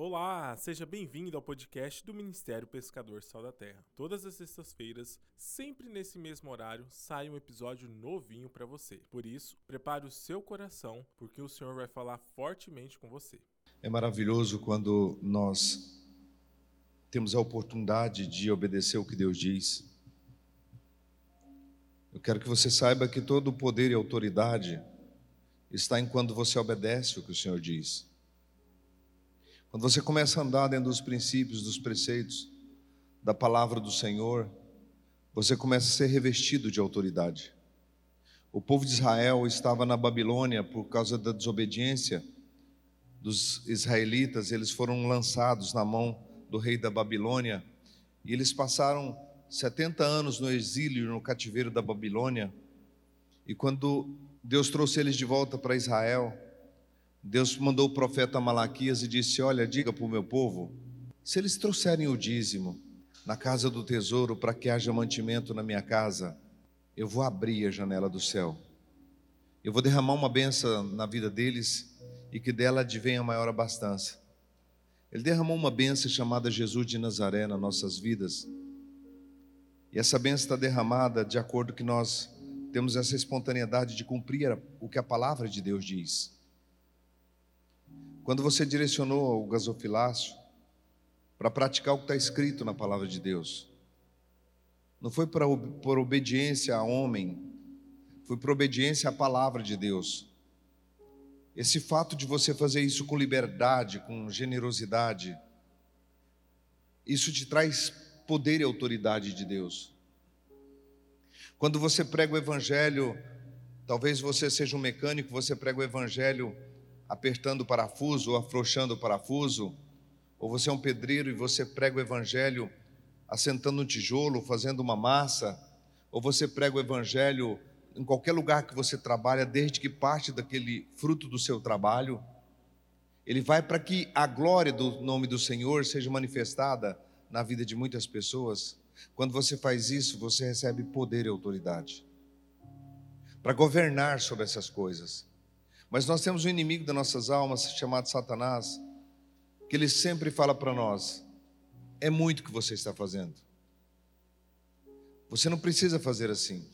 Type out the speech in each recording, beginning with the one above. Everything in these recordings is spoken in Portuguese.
Olá, seja bem-vindo ao podcast do Ministério Pescador Sal da Terra. Todas as sextas-feiras, sempre nesse mesmo horário, sai um episódio novinho para você. Por isso, prepare o seu coração, porque o Senhor vai falar fortemente com você. É maravilhoso quando nós temos a oportunidade de obedecer o que Deus diz. Eu quero que você saiba que todo o poder e autoridade está em quando você obedece o que o Senhor diz. Quando você começa a andar dentro dos princípios, dos preceitos, da palavra do Senhor, você começa a ser revestido de autoridade. O povo de Israel estava na Babilônia por causa da desobediência dos israelitas, eles foram lançados na mão do rei da Babilônia e eles passaram 70 anos no exílio, no cativeiro da Babilônia. E quando Deus trouxe eles de volta para Israel, Deus mandou o profeta Malaquias e disse: Olha, diga para o meu povo, se eles trouxerem o dízimo na casa do tesouro para que haja mantimento na minha casa, eu vou abrir a janela do céu. Eu vou derramar uma benção na vida deles e que dela advenha maior abastança. Ele derramou uma benção chamada Jesus de Nazaré nas nossas vidas. E essa benção está derramada de acordo que nós temos essa espontaneidade de cumprir o que a palavra de Deus diz. Quando você direcionou o gasofilácio para praticar o que está escrito na palavra de Deus, não foi para, por obediência a homem, foi por obediência à palavra de Deus. Esse fato de você fazer isso com liberdade, com generosidade, isso te traz poder e autoridade de Deus. Quando você prega o Evangelho, talvez você seja um mecânico, você prega o Evangelho apertando o parafuso ou afrouxando o parafuso, ou você é um pedreiro e você prega o evangelho assentando um tijolo, fazendo uma massa, ou você prega o evangelho em qualquer lugar que você trabalha, desde que parte daquele fruto do seu trabalho, ele vai para que a glória do nome do Senhor seja manifestada na vida de muitas pessoas. Quando você faz isso, você recebe poder e autoridade para governar sobre essas coisas. Mas nós temos um inimigo das nossas almas chamado Satanás, que ele sempre fala para nós: é muito que você está fazendo. Você não precisa fazer assim.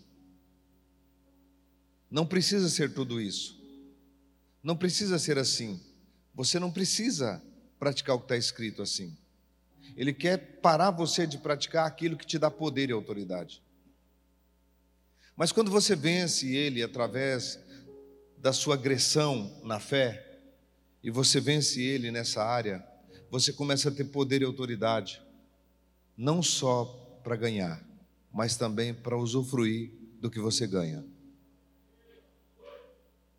Não precisa ser tudo isso. Não precisa ser assim. Você não precisa praticar o que está escrito assim. Ele quer parar você de praticar aquilo que te dá poder e autoridade. Mas quando você vence ele através da sua agressão na fé e você vence ele nessa área, você começa a ter poder e autoridade, não só para ganhar, mas também para usufruir do que você ganha.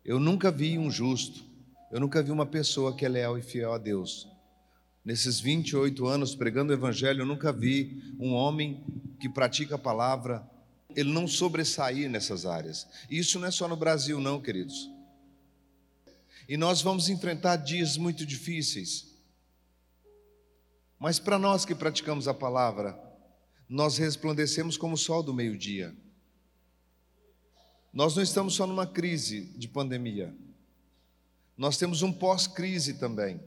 Eu nunca vi um justo, eu nunca vi uma pessoa que é leal e fiel a Deus. Nesses 28 anos pregando o Evangelho, eu nunca vi um homem que pratica a palavra, ele não sobressair nessas áreas. E isso não é só no Brasil, não, queridos. E nós vamos enfrentar dias muito difíceis. Mas para nós que praticamos a palavra, nós resplandecemos como o sol do meio-dia. Nós não estamos só numa crise de pandemia. Nós temos um pós-crise também.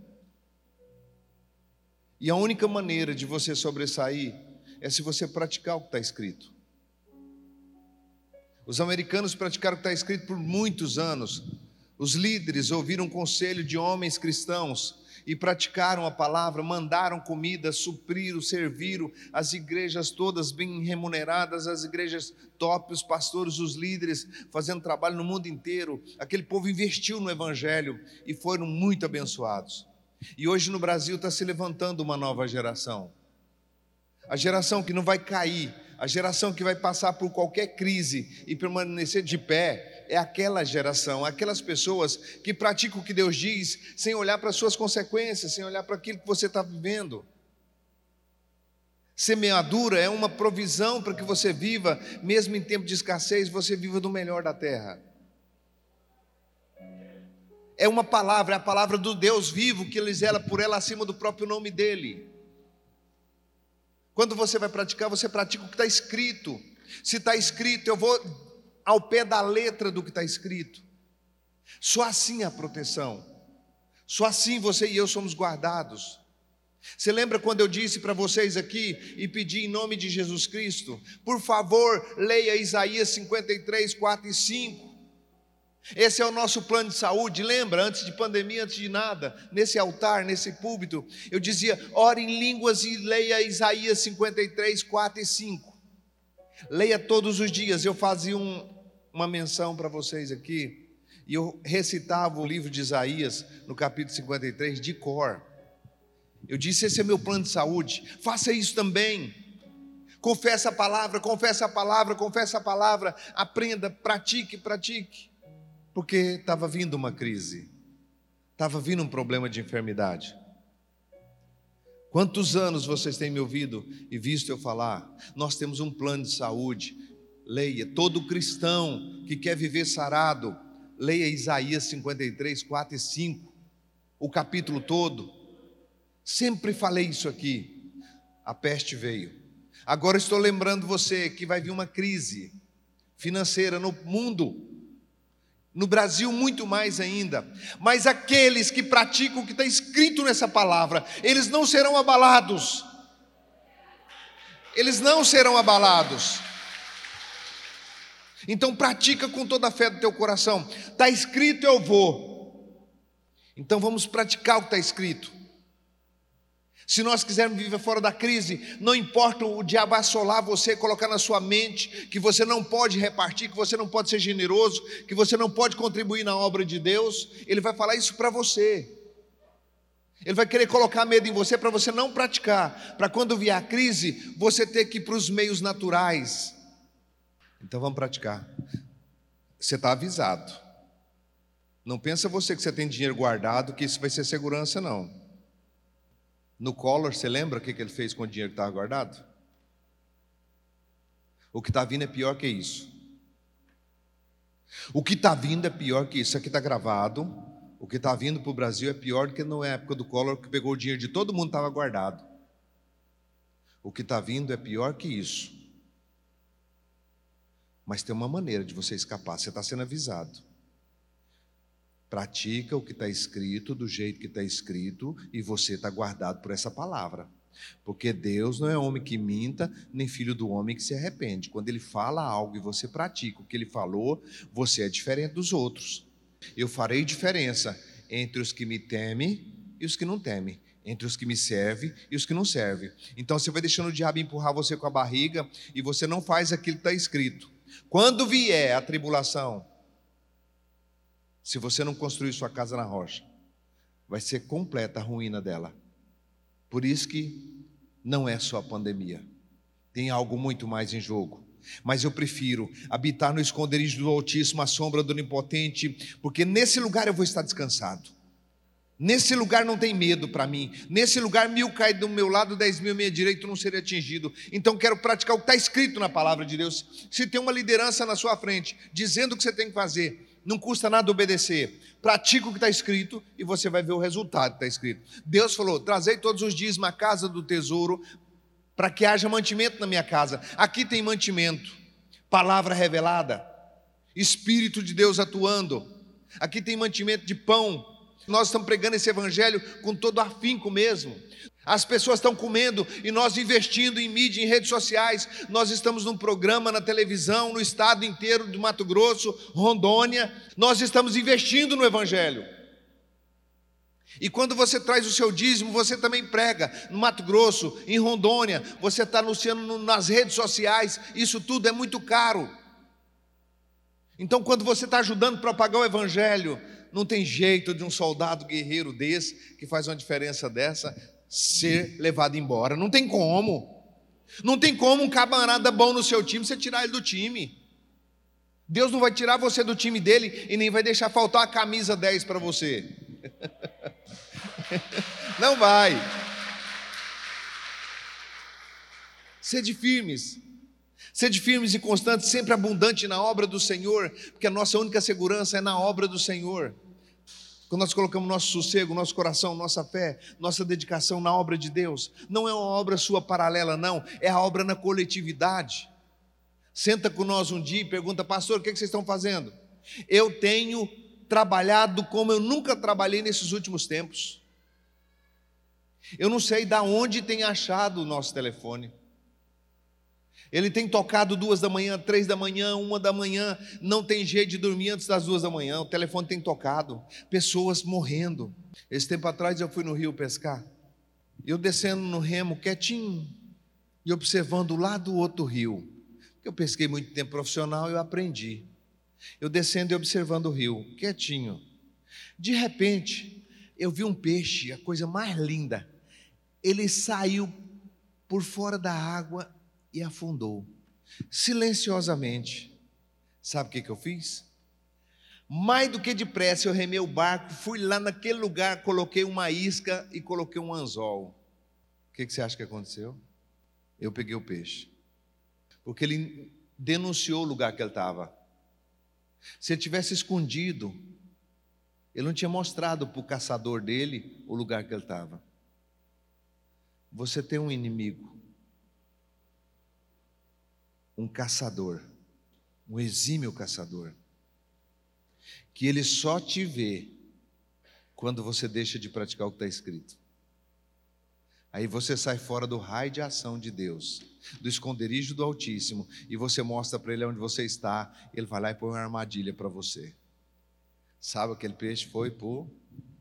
E a única maneira de você sobressair é se você praticar o que está escrito. Os americanos praticaram o que está escrito por muitos anos, os líderes ouviram um conselho de homens cristãos e praticaram a palavra, mandaram comida, supriram, serviram as igrejas todas bem remuneradas, as igrejas top, os pastores, os líderes, fazendo trabalho no mundo inteiro. Aquele povo investiu no evangelho e foram muito abençoados. E hoje no Brasil está se levantando uma nova geração. A geração que não vai cair, a geração que vai passar por qualquer crise e permanecer de pé, é aquela geração, aquelas pessoas que praticam o que Deus diz sem olhar para as suas consequências, sem olhar para aquilo que você está vivendo. Semeadura é uma provisão para que você viva, mesmo em tempo de escassez, você viva do melhor da terra. É uma palavra, é a palavra do Deus vivo que ele zela por ela acima do próprio nome dele. Quando você vai praticar, você pratica o que está escrito. Se está escrito, eu vou ao pé da letra do que está escrito. Só assim a proteção. Só assim você e eu somos guardados. Você lembra quando eu disse para vocês aqui e pedi em nome de Jesus Cristo? Por favor, leia Isaías 53, 4 e 5. Esse é o nosso plano de saúde. Lembra, antes de pandemia, antes de nada, nesse altar, nesse púlpito, eu dizia: ore em línguas e leia Isaías 53, 4 e 5. Leia todos os dias. Eu fazia um, uma menção para vocês aqui, e eu recitava o livro de Isaías, no capítulo 53, de cor. Eu disse: esse é meu plano de saúde, faça isso também. Confessa a palavra, confessa a palavra, confessa a palavra, aprenda, pratique, pratique. Porque estava vindo uma crise, estava vindo um problema de enfermidade. Quantos anos vocês têm me ouvido e visto eu falar? Nós temos um plano de saúde. Leia, todo cristão que quer viver sarado, leia Isaías 53, 4 e 5, o capítulo todo. Sempre falei isso aqui. A peste veio. Agora estou lembrando você que vai vir uma crise financeira no mundo. No Brasil, muito mais ainda. Mas aqueles que praticam o que está escrito nessa palavra, eles não serão abalados. Eles não serão abalados. Então pratica com toda a fé do teu coração. Está escrito, eu vou. Então vamos praticar o que está escrito. Se nós quisermos viver fora da crise, não importa o diabo assolar você, colocar na sua mente que você não pode repartir, que você não pode ser generoso, que você não pode contribuir na obra de Deus, ele vai falar isso para você. Ele vai querer colocar medo em você para você não praticar, para quando vier a crise, você ter que ir para os meios naturais. Então vamos praticar. Você está avisado. Não pensa você que você tem dinheiro guardado, que isso vai ser segurança, não. No Collor, você lembra o que ele fez com o dinheiro que estava guardado? O que está vindo é pior que isso. O que está vindo é pior que isso. Aqui está gravado. O que está vindo para o Brasil é pior do que na época do Collor, que pegou o dinheiro de todo mundo estava guardado. O que está vindo é pior que isso. Mas tem uma maneira de você escapar. Você está sendo avisado. Pratica o que está escrito do jeito que está escrito e você está guardado por essa palavra. Porque Deus não é homem que minta, nem filho do homem que se arrepende. Quando ele fala algo e você pratica o que ele falou, você é diferente dos outros. Eu farei diferença entre os que me temem e os que não temem, entre os que me servem e os que não servem. Então você vai deixando o diabo empurrar você com a barriga e você não faz aquilo que está escrito. Quando vier a tribulação, se você não construir sua casa na rocha, vai ser completa a ruína dela. Por isso que não é só a pandemia. Tem algo muito mais em jogo. Mas eu prefiro habitar no esconderijo do Altíssimo, a sombra do Onipotente, porque nesse lugar eu vou estar descansado. Nesse lugar não tem medo para mim. Nesse lugar, mil cai do meu lado, dez mil à minha direita, não seria atingido. Então quero praticar o que está escrito na palavra de Deus. Se tem uma liderança na sua frente, dizendo o que você tem que fazer, não custa nada obedecer. Pratica o que está escrito e você vai ver o resultado que está escrito. Deus falou: trazei todos os dias uma casa do tesouro para que haja mantimento na minha casa. Aqui tem mantimento, palavra revelada, Espírito de Deus atuando. Aqui tem mantimento de pão. Nós estamos pregando esse evangelho com todo afinco mesmo. As pessoas estão comendo e nós investindo em mídia, em redes sociais. Nós estamos num programa na televisão, no estado inteiro do Mato Grosso, Rondônia. Nós estamos investindo no Evangelho. E quando você traz o seu dízimo, você também prega no Mato Grosso, em Rondônia, você está anunciando nas redes sociais, isso tudo é muito caro. Então, quando você está ajudando a propagar o Evangelho, não tem jeito de um soldado guerreiro desse, que faz uma diferença dessa, ser levado embora. Não tem como. Não tem como um camarada bom no seu time você tirar ele do time. Deus não vai tirar você do time dele e nem vai deixar faltar a camisa 10 para você. Não vai. Sede firmes. Sede firmes e constantes, sempre abundante na obra do Senhor, porque a nossa única segurança é na obra do Senhor. Quando nós colocamos nosso sossego, nosso coração, nossa fé, nossa dedicação na obra de Deus, não é uma obra sua paralela, não, é a obra na coletividade. Senta com nós um dia e pergunta, pastor, o que, é que vocês estão fazendo? Eu tenho trabalhado como eu nunca trabalhei nesses últimos tempos. Eu não sei da onde tem achado o nosso telefone. Ele tem tocado duas da manhã, três da manhã, uma da manhã, não tem jeito de dormir antes das duas da manhã. O telefone tem tocado, pessoas morrendo. Esse tempo atrás eu fui no rio pescar. Eu descendo no remo, quietinho, e observando lá do outro rio. Eu pesquei muito tempo profissional, eu aprendi. Eu descendo e observando o rio, quietinho. De repente, eu vi um peixe, a coisa mais linda. Ele saiu por fora da água e afundou, silenciosamente. Sabe o que, que eu fiz? Mais do que depressa, eu remei o barco, fui lá naquele lugar, coloquei uma isca e coloquei um anzol. O que, que você acha que aconteceu? Eu peguei o peixe. Porque ele denunciou o lugar que ele estava. Se ele tivesse escondido, ele não tinha mostrado para o caçador dele o lugar que ele estava. Você tem um inimigo um caçador, um exímio caçador, que ele só te vê quando você deixa de praticar o que está escrito. Aí você sai fora do raio de ação de Deus, do esconderijo do Altíssimo, e você mostra para ele onde você está, ele vai lá e põe uma armadilha para você. Sabe aquele peixe foi por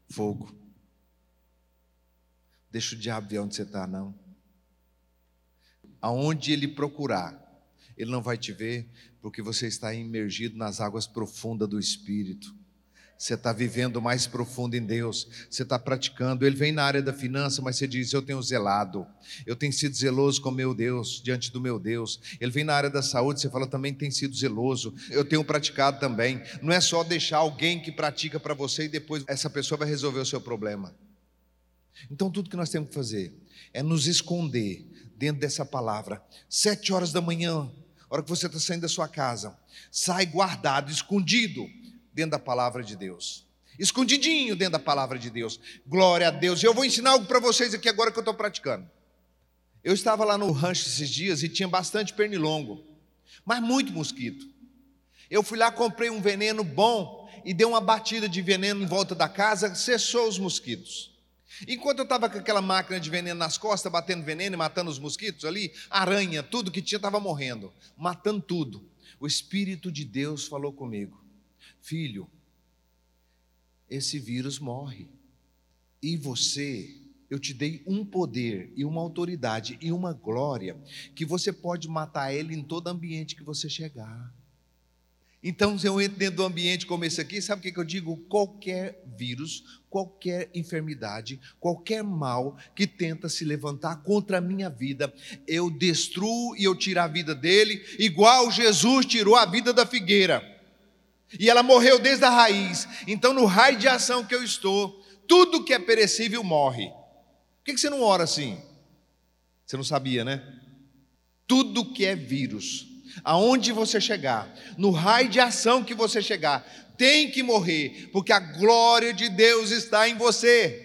fogo. Deixa o diabo ver onde você está, não. Aonde ele procurar, ele não vai te ver porque você está imergido nas águas profundas do Espírito. Você está vivendo mais profundo em Deus, você está praticando. Ele vem na área da finança, mas você diz: Eu tenho zelado, eu tenho sido zeloso com meu Deus, diante do meu Deus. Ele vem na área da saúde, você fala também tem sido zeloso, eu tenho praticado também. Não é só deixar alguém que pratica para você e depois essa pessoa vai resolver o seu problema. Então, tudo que nós temos que fazer é nos esconder dentro dessa palavra. Sete horas da manhã, hora que você está saindo da sua casa, sai guardado, escondido dentro da palavra de Deus. Escondidinho dentro da palavra de Deus. Glória a Deus. Eu vou ensinar algo para vocês aqui agora que eu estou praticando. Eu estava lá no rancho esses dias e tinha bastante pernilongo, mas muito mosquito. Eu fui lá, comprei um veneno bom e dei uma batida de veneno em volta da casa, cessou os mosquitos. Enquanto eu estava com aquela máquina de veneno nas costas, batendo veneno e matando os mosquitos ali, aranha, tudo que tinha estava morrendo, matando tudo. O Espírito de Deus falou comigo: Filho, esse vírus morre. E você, eu te dei um poder e uma autoridade e uma glória que você pode matar ele em todo ambiente que você chegar. Então, se eu entro dentro do ambiente como esse aqui, sabe o que eu digo? Qualquer vírus, qualquer enfermidade, qualquer mal que tenta se levantar contra a minha vida, eu destruo e eu tiro a vida dele, igual Jesus tirou a vida da figueira. E ela morreu desde a raiz. Então, no raio de ação que eu estou, tudo que é perecível morre. Por que você não ora assim? Você não sabia, né? Tudo que é vírus, aonde você chegar, no raio de ação que você chegar, tem que morrer, porque a glória de Deus está em você.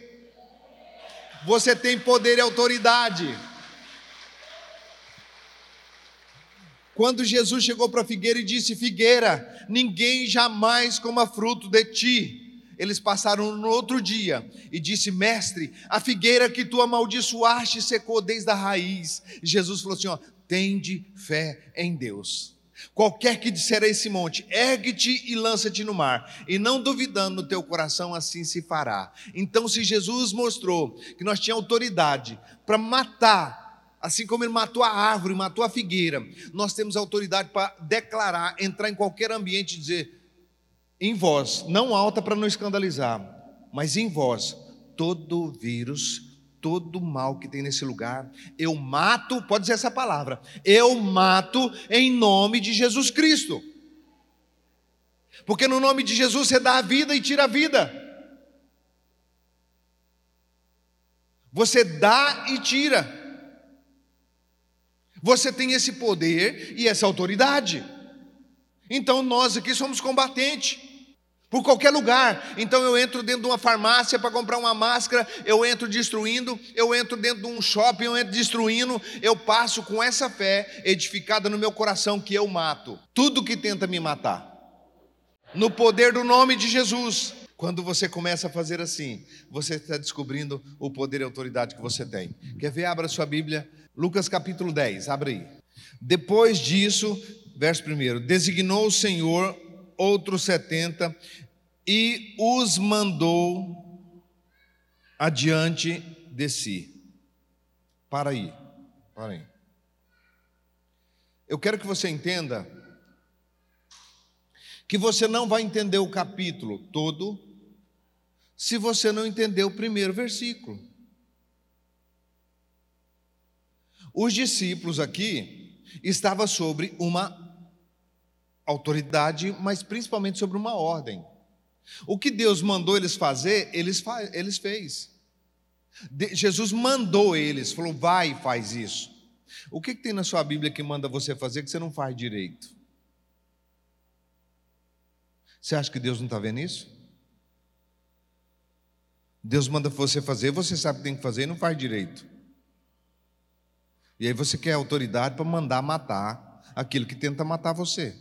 Você tem poder e autoridade. Quando Jesus chegou para a figueira e disse: Figueira, ninguém jamais coma fruto de ti. Eles passaram no outro dia e disse: Mestre, a figueira que tu amaldiçoaste secou desde a raiz. Jesus falou assim: ó, tende fé em Deus. Qualquer que disser a esse monte, ergue-te e lança-te no mar, e não duvidando no teu coração, assim se fará. Então, se Jesus mostrou que nós tínhamos autoridade para matar, assim como ele matou a árvore, matou a figueira, nós temos autoridade para declarar, entrar em qualquer ambiente e dizer, em vós, não alta para não escandalizar, mas em vós, todo vírus todo mal que tem nesse lugar, eu mato, pode dizer essa palavra, eu mato em nome de Jesus Cristo. Porque no nome de Jesus você dá a vida e tira a vida. Você dá e tira. Você tem esse poder e essa autoridade. Então nós aqui somos combatentes por qualquer lugar. Então eu entro dentro de uma farmácia para comprar uma máscara, eu entro destruindo, eu entro dentro de um shopping, eu entro destruindo, eu passo com essa fé edificada no meu coração que eu mato tudo que tenta me matar. No poder do nome de Jesus. Quando você começa a fazer assim, você está descobrindo o poder e autoridade que você tem. Quer ver? Abra sua Bíblia, Lucas capítulo 10, abre aí. Depois disso, verso 1: designou o Senhor outros setenta e os mandou adiante de si. Para aí, para aí. Eu quero que você entenda que você não vai entender o capítulo todo se você não entender o primeiro versículo. Os discípulos aqui estavam sobre uma autoridade, mas principalmente sobre uma ordem. O que Deus mandou eles fazer, eles, eles fez. De Jesus mandou eles, falou: vai e faz isso. O que, que tem na sua Bíblia que manda você fazer que você não faz direito? Você acha que Deus não está vendo isso? Deus manda você fazer, você sabe que tem que fazer e não faz direito. E aí você quer autoridade para mandar matar aquilo que tenta matar você.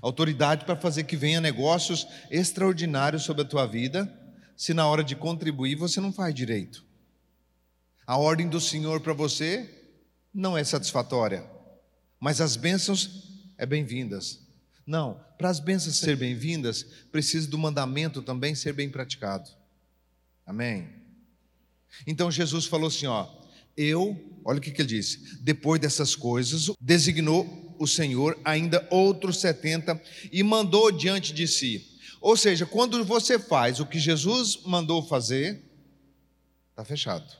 Autoridade para fazer que venha negócios extraordinários sobre a tua vida, se na hora de contribuir você não faz direito. A ordem do Senhor para você não é satisfatória, mas as bênçãos é bem-vindas. Não, para as bênçãos ser bem-vindas, precisa do mandamento também ser bem praticado. Amém? Então Jesus falou assim: ó, eu, olha o que, que ele disse, depois dessas coisas, designou o Senhor ainda outros setenta e mandou diante de si. Ou seja, quando você faz o que Jesus mandou fazer, está fechado.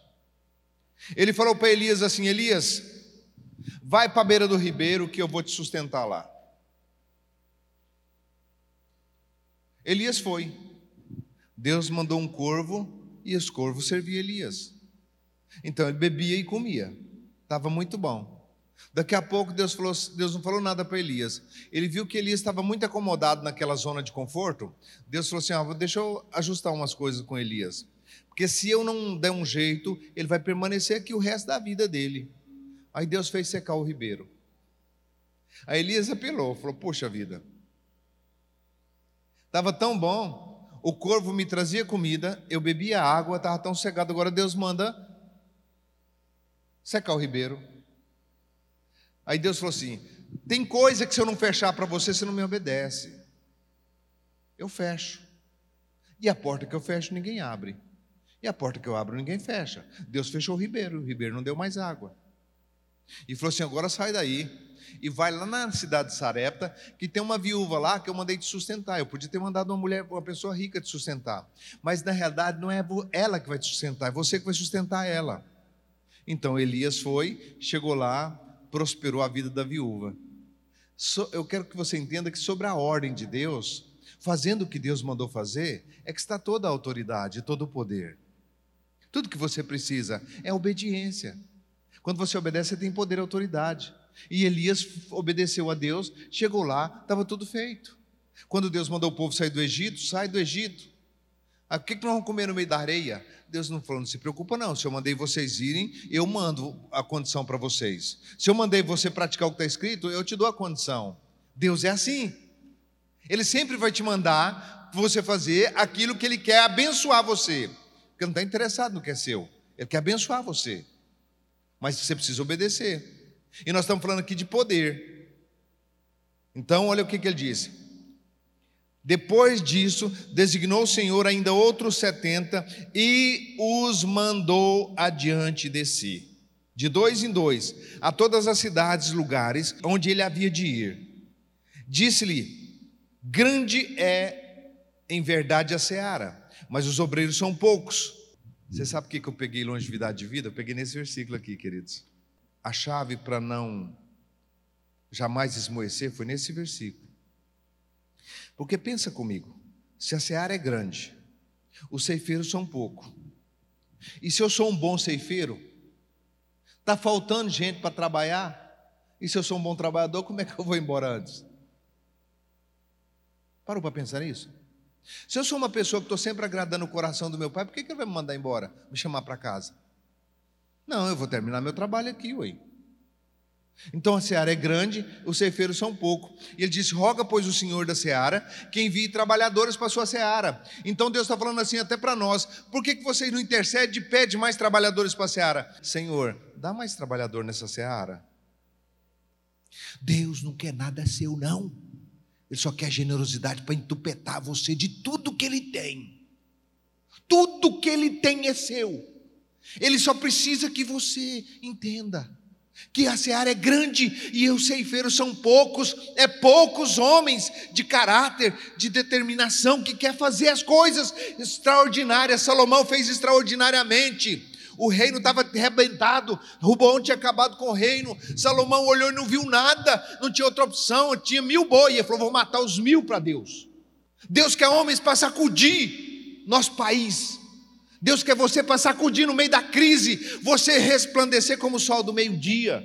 Ele falou para Elias assim: Elias, vai para a beira do ribeiro que eu vou te sustentar lá. Elias foi. Deus mandou um corvo e esse corvo servia Elias. Então ele bebia e comia. Estava muito bom. Daqui a pouco Deus, falou, Deus não falou nada para Elias. Ele viu que Elias estava muito acomodado naquela zona de conforto. Deus falou assim: ah, deixa eu ajustar umas coisas com Elias. Porque se eu não der um jeito, ele vai permanecer aqui o resto da vida dele. Aí Deus fez secar o ribeiro. Aí Elias apelou, falou: Poxa vida, Estava tão bom, o corvo me trazia comida, eu bebia água, estava tão cegado. Agora Deus manda secar o ribeiro. Aí Deus falou assim: tem coisa que se eu não fechar para você, você não me obedece. Eu fecho. E a porta que eu fecho, ninguém abre. E a porta que eu abro, ninguém fecha. Deus fechou o ribeiro, o ribeiro não deu mais água. E falou assim: agora sai daí e vai lá na cidade de Sarepta, que tem uma viúva lá que eu mandei te sustentar. Eu podia ter mandado uma mulher, uma pessoa rica te sustentar. Mas na realidade não é ela que vai te sustentar, é você que vai sustentar ela. Então Elias foi, chegou lá, prosperou a vida da viúva. Eu quero que você entenda que sobre a ordem de Deus, fazendo o que Deus mandou fazer, é que está toda a autoridade, todo o poder. Tudo que você precisa é obediência. Quando você obedece, você tem poder e autoridade. E Elias obedeceu a Deus, chegou lá, estava tudo feito. Quando Deus mandou o povo sair do Egito, sai do Egito. Ah, o que, que nós vamos comer no meio da areia? Deus não falou, não se preocupa não, se eu mandei vocês irem, eu mando a condição para vocês. Se eu mandei você praticar o que está escrito, eu te dou a condição. Deus é assim. Ele sempre vai te mandar você fazer aquilo que Ele quer abençoar você. Porque não está interessado no que é seu. Ele quer abençoar você. Mas você precisa obedecer. E nós estamos falando aqui de poder. Então, olha o que, que ele disse. Depois disso, designou o Senhor ainda outros setenta e os mandou adiante de si, de dois em dois, a todas as cidades e lugares onde ele havia de ir. Disse-lhe: Grande é em verdade a seara, mas os obreiros são poucos. Você sabe por que eu peguei longevidade de vida? Eu peguei nesse versículo aqui, queridos a chave para não jamais esmoecer foi nesse versículo. Porque pensa comigo, se a seara é grande, os ceifeiros são pouco. E se eu sou um bom ceifeiro, está faltando gente para trabalhar, e se eu sou um bom trabalhador, como é que eu vou embora antes? Parou para pensar nisso? Se eu sou uma pessoa que estou sempre agradando o coração do meu pai, por que, que ele vai me mandar embora, me chamar para casa? Não, eu vou terminar meu trabalho aqui, ué. Então a seara é grande, os ceifeiros são pouco. E ele disse: Roga, pois, o Senhor da seara, que envie trabalhadores para a sua seara. Então Deus está falando assim até para nós: por que, que vocês não intercedem e pedem mais trabalhadores para a seara? Senhor, dá mais trabalhador nessa seara. Deus não quer nada seu, não. Ele só quer generosidade para entupetar você de tudo que ele tem. Tudo que ele tem é seu. Ele só precisa que você entenda que a seara é grande e os ceifeiros são poucos, é poucos homens de caráter, de determinação, que quer fazer as coisas extraordinárias. Salomão fez extraordinariamente. O reino estava arrebentado, Rubão tinha acabado com o reino. Salomão olhou e não viu nada, não tinha outra opção, tinha mil boi. Ele falou: vou matar os mil para Deus. Deus quer homens para sacudir nosso país, Deus quer você para sacudir no meio da crise, você resplandecer como o sol do meio-dia.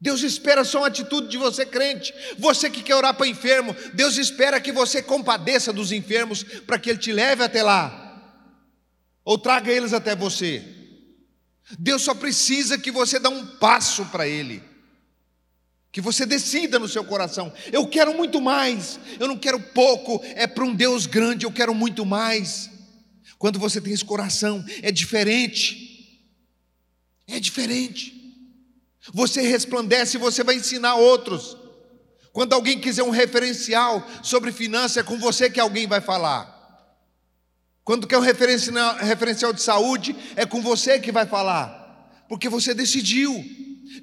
Deus espera só uma atitude de você, crente. Você que quer orar para enfermo, Deus espera que você compadeça dos enfermos para que Ele te leve até lá, ou traga eles até você. Deus só precisa que você dê um passo para Ele, que você decida no seu coração: eu quero muito mais, eu não quero pouco, é para um Deus grande, eu quero muito mais. Quando você tem esse coração, é diferente. É diferente. Você resplandece e você vai ensinar outros. Quando alguém quiser um referencial sobre finanças, é com você que alguém vai falar. Quando quer um referencial de saúde, é com você que vai falar. Porque você decidiu.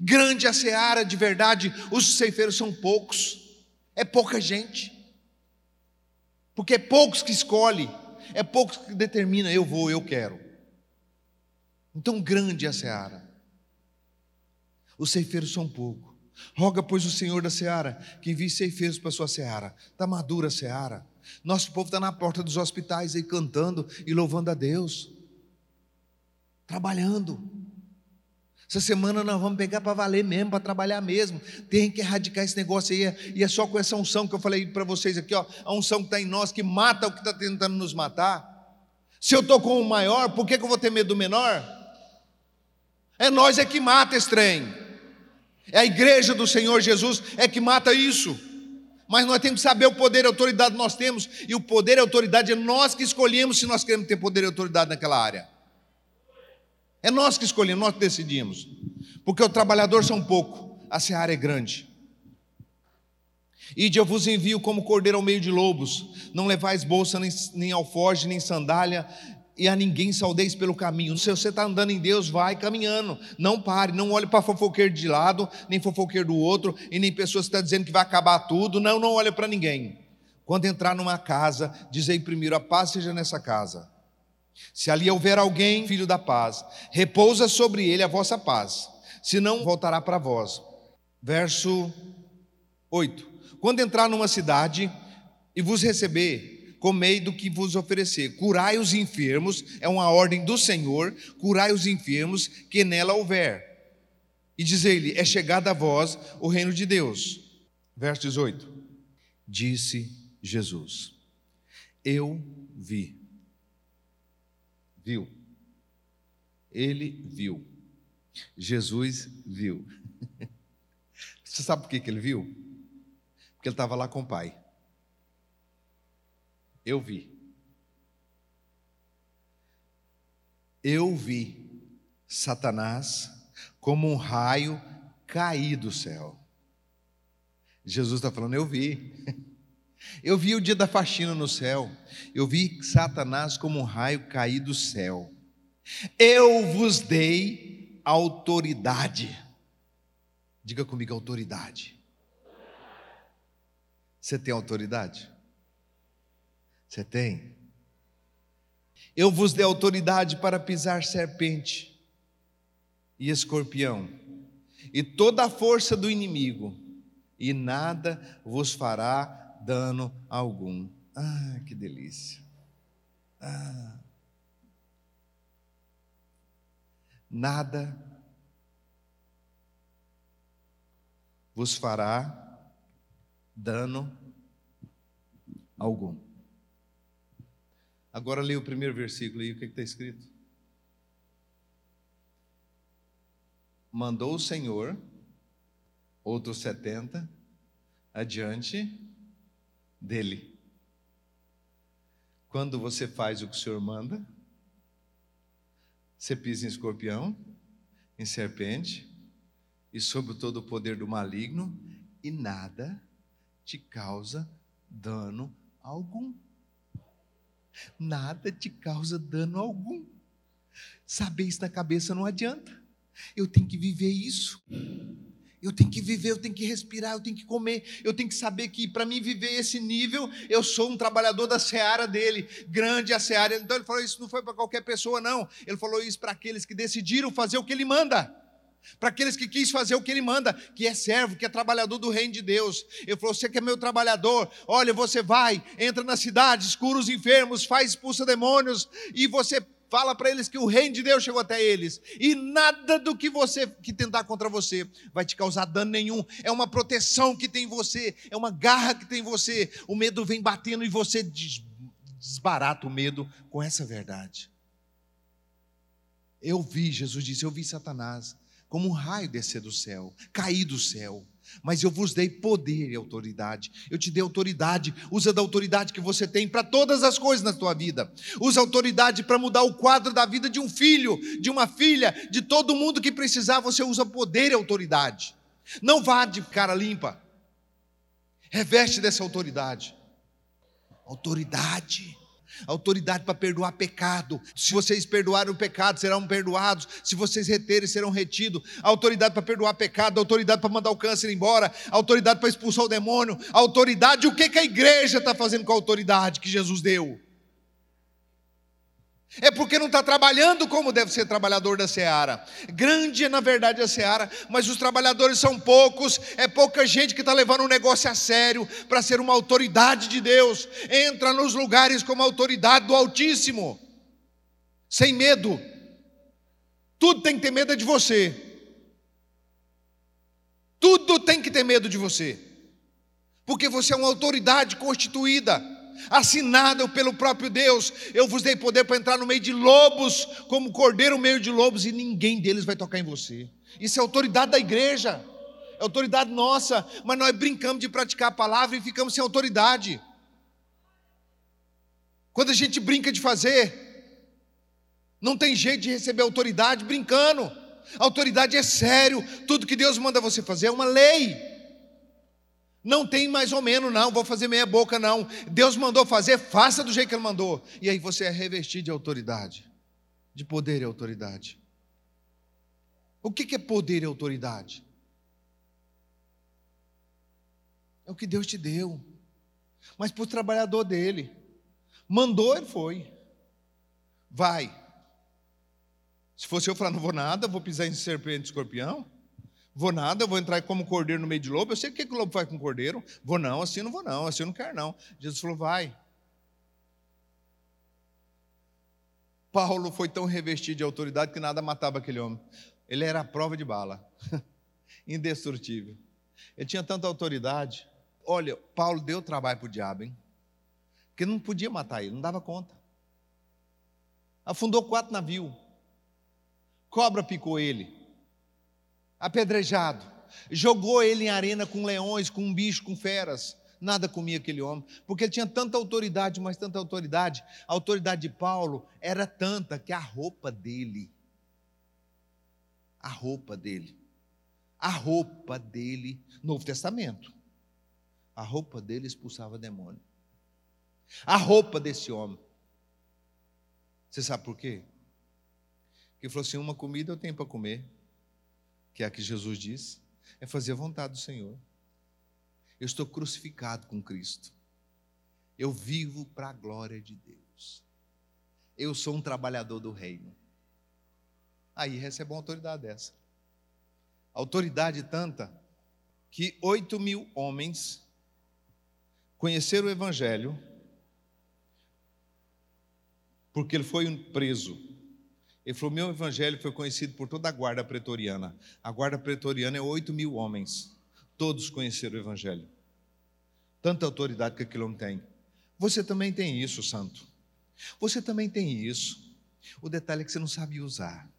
Grande a seara de verdade, os ceifeiros são poucos. É pouca gente. Porque é poucos que escolhe é poucos que determina, eu vou, eu quero. Então grande é a seara. Os ceifeiros são pouco. Roga, pois, o Senhor da seara, que envie ceifeiros para a sua seara. Está madura a seara. Nosso povo está na porta dos hospitais aí cantando e louvando a Deus. Trabalhando. Essa semana nós vamos pegar para valer mesmo, para trabalhar mesmo. Tem que erradicar esse negócio aí. E é só com essa unção que eu falei para vocês aqui, ó, a unção que está em nós, que mata o que está tentando nos matar. Se eu estou com o maior, por que, que eu vou ter medo do menor? É nós é que mata esse trem. É a igreja do Senhor Jesus é que mata isso. Mas nós temos que saber o poder e autoridade que nós temos. E o poder e autoridade é nós que escolhemos se nós queremos ter poder e autoridade naquela área. É nós que escolhemos, nós que decidimos. Porque o trabalhador são pouco, a seara é grande. Ide eu vos envio como cordeiro ao meio de lobos, não levais bolsa, nem, nem alforge, nem sandália, e a ninguém saudeis pelo caminho. Se você está andando em Deus, vai caminhando, não pare, não olhe para fofoqueiro de lado, nem fofoqueiro do outro, e nem pessoas que estão tá dizendo que vai acabar tudo, não, não olhe para ninguém. Quando entrar numa casa, dizei primeiro: a paz seja nessa casa. Se ali houver alguém, filho da paz, repousa sobre ele a vossa paz, senão voltará para vós. Verso 8: Quando entrar numa cidade e vos receber, comei do que vos oferecer, curai os enfermos, é uma ordem do Senhor, curai os enfermos que nela houver. E dizei-lhe: É chegado a vós o reino de Deus. Verso 18: Disse Jesus: Eu vi viu. Ele viu. Jesus viu. Você sabe por que, que ele viu? Porque ele estava lá com o Pai. Eu vi. Eu vi Satanás como um raio cair do céu. Jesus está falando, eu vi. Eu vi o dia da faxina no céu. Eu vi Satanás como um raio cair do céu. Eu vos dei autoridade. Diga comigo, autoridade. Você tem autoridade? Você tem? Eu vos dei autoridade para pisar serpente e escorpião, e toda a força do inimigo, e nada vos fará dano algum. Ah, que delícia. Ah. Nada vos fará dano algum. Agora leia o primeiro versículo aí, o que está escrito? mandou o Senhor outros setenta adiante dele. Quando você faz o que o Senhor manda, você pisa em escorpião, em serpente, e sobre todo o poder do maligno, e nada te causa dano algum. Nada te causa dano algum. Saber isso na cabeça não adianta. Eu tenho que viver isso. Eu tenho que viver, eu tenho que respirar, eu tenho que comer, eu tenho que saber que para mim viver esse nível, eu sou um trabalhador da seara dele, grande a seara. Então ele falou: Isso não foi para qualquer pessoa, não. Ele falou isso para aqueles que decidiram fazer o que ele manda. Para aqueles que quis fazer o que ele manda, que é servo, que é trabalhador do reino de Deus. Ele falou: Você que é meu trabalhador, olha, você vai, entra na cidade, escura os enfermos, faz expulsa demônios, e você Fala para eles que o reino de Deus chegou até eles. E nada do que você que tentar contra você vai te causar dano nenhum. É uma proteção que tem em você, é uma garra que tem em você. O medo vem batendo e você desbarata o medo com essa verdade. Eu vi, Jesus disse, eu vi Satanás como um raio descer do céu, cair do céu mas eu vos dei poder e autoridade. Eu te dei autoridade. Usa da autoridade que você tem para todas as coisas na tua vida. Usa autoridade para mudar o quadro da vida de um filho, de uma filha, de todo mundo que precisar. Você usa poder e autoridade. Não vá de cara limpa. Reveste dessa autoridade. Autoridade autoridade para perdoar pecado. Se vocês perdoarem o pecado, serão perdoados. Se vocês reterem, serão retidos. Autoridade para perdoar pecado, autoridade para mandar o câncer embora, autoridade para expulsar o demônio, autoridade. O que, que a igreja está fazendo com a autoridade que Jesus deu? É porque não está trabalhando como deve ser trabalhador da seara. Grande é, na verdade, a seara, mas os trabalhadores são poucos, é pouca gente que está levando o negócio a sério para ser uma autoridade de Deus. Entra nos lugares como autoridade do Altíssimo, sem medo. Tudo tem que ter medo de você. Tudo tem que ter medo de você, porque você é uma autoridade constituída assinado pelo próprio Deus. Eu vos dei poder para entrar no meio de lobos, como cordeiro no meio de lobos, e ninguém deles vai tocar em você. Isso é autoridade da igreja, é autoridade nossa, mas nós brincamos de praticar a palavra e ficamos sem autoridade. Quando a gente brinca de fazer, não tem jeito de receber autoridade brincando. Autoridade é sério, tudo que Deus manda você fazer é uma lei. Não tem mais ou menos, não, vou fazer meia boca, não. Deus mandou fazer, faça do jeito que Ele mandou. E aí você é revestido de autoridade, de poder e autoridade. O que é poder e autoridade? É o que Deus te deu, mas para o trabalhador dele. Mandou, ele foi. Vai. Se fosse eu falar, não vou nada, vou pisar em serpente e escorpião. Vou nada, vou entrar como cordeiro no meio de lobo. Eu sei o que, o lobo faz com o cordeiro. Vou não, assim não vou não, assim eu não quero não. Jesus falou, vai. Paulo foi tão revestido de autoridade que nada matava aquele homem. Ele era a prova de bala, indestrutível. Ele tinha tanta autoridade. Olha, Paulo deu trabalho para o diabo, hein? Porque não podia matar ele, não dava conta. Afundou quatro navios. Cobra picou ele apedrejado, jogou ele em arena com leões, com um bicho, com feras. Nada comia aquele homem, porque ele tinha tanta autoridade, mas tanta autoridade. A autoridade de Paulo era tanta que a roupa dele, a roupa dele, a roupa dele, Novo Testamento, a roupa dele expulsava demônio. A roupa desse homem. Você sabe por quê? Porque falou assim: uma comida eu tenho para comer que é a que Jesus disse, é fazer a vontade do Senhor. Eu estou crucificado com Cristo. Eu vivo para a glória de Deus. Eu sou um trabalhador do reino. Aí recebe uma autoridade dessa. Autoridade tanta que oito mil homens conheceram o Evangelho, porque ele foi preso ele falou: meu evangelho foi conhecido por toda a guarda pretoriana. A guarda pretoriana é 8 mil homens. Todos conheceram o evangelho. Tanta autoridade que aquilo não tem. Você também tem isso, santo. Você também tem isso. O detalhe é que você não sabe usar.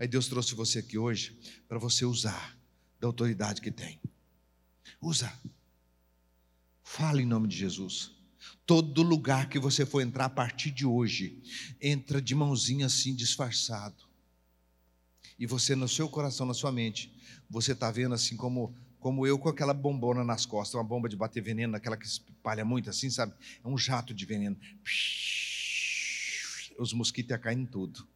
Aí Deus trouxe você aqui hoje para você usar da autoridade que tem. Usa. Fala em nome de Jesus. Todo lugar que você for entrar a partir de hoje, entra de mãozinha assim, disfarçado. E você, no seu coração, na sua mente, você está vendo assim como, como eu com aquela bombona nas costas, uma bomba de bater veneno, aquela que espalha muito assim, sabe? É um jato de veneno. Os mosquitos caindo em tudo.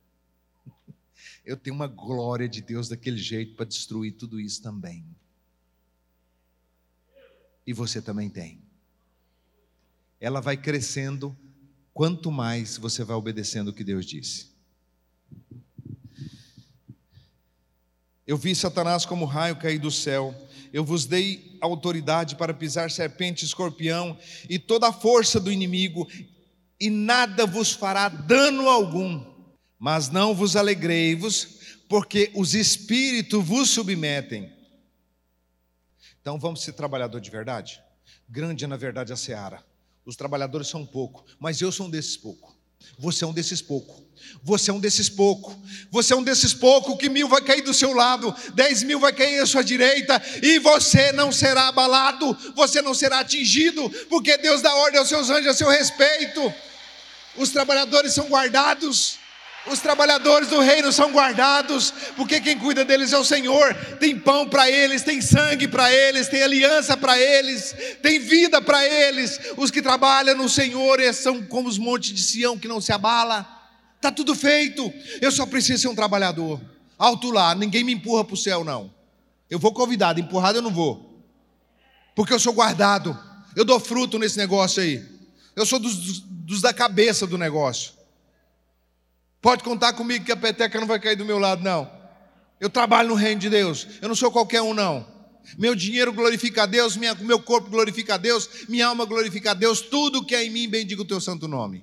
Eu tenho uma glória de Deus daquele jeito para destruir tudo isso também. E você também tem ela vai crescendo quanto mais você vai obedecendo o que Deus disse. Eu vi Satanás como raio cair do céu. Eu vos dei autoridade para pisar serpente, escorpião e toda a força do inimigo, e nada vos fará dano algum. Mas não vos alegrei-vos, porque os espíritos vos submetem. Então vamos ser trabalhador de verdade? Grande é, na verdade, a seara. Os trabalhadores são pouco, mas eu sou um desses pouco. Você é um desses pouco. Você é um desses pouco. Você é um desses pouco que mil vai cair do seu lado, dez mil vai cair à sua direita, e você não será abalado, você não será atingido, porque Deus dá ordem aos seus anjos a seu respeito. Os trabalhadores são guardados. Os trabalhadores do reino são guardados, porque quem cuida deles é o Senhor. Tem pão para eles, tem sangue para eles, tem aliança para eles, tem vida para eles. Os que trabalham no Senhor são como os montes de Sião que não se abala. Tá tudo feito. Eu só preciso ser um trabalhador. Alto lá, ninguém me empurra para o céu não. Eu vou convidado, empurrado eu não vou. Porque eu sou guardado. Eu dou fruto nesse negócio aí. Eu sou dos, dos, dos da cabeça do negócio. Pode contar comigo que a peteca não vai cair do meu lado, não. Eu trabalho no reino de Deus. Eu não sou qualquer um, não. Meu dinheiro glorifica a Deus, minha, meu corpo glorifica a Deus, minha alma glorifica a Deus, tudo que é em mim bendiga o teu santo nome.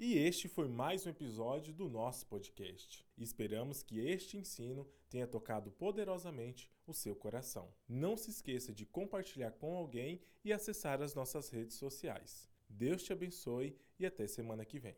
E este foi mais um episódio do nosso podcast. Esperamos que este ensino tenha tocado poderosamente o seu coração. Não se esqueça de compartilhar com alguém e acessar as nossas redes sociais. Deus te abençoe e até semana que vem.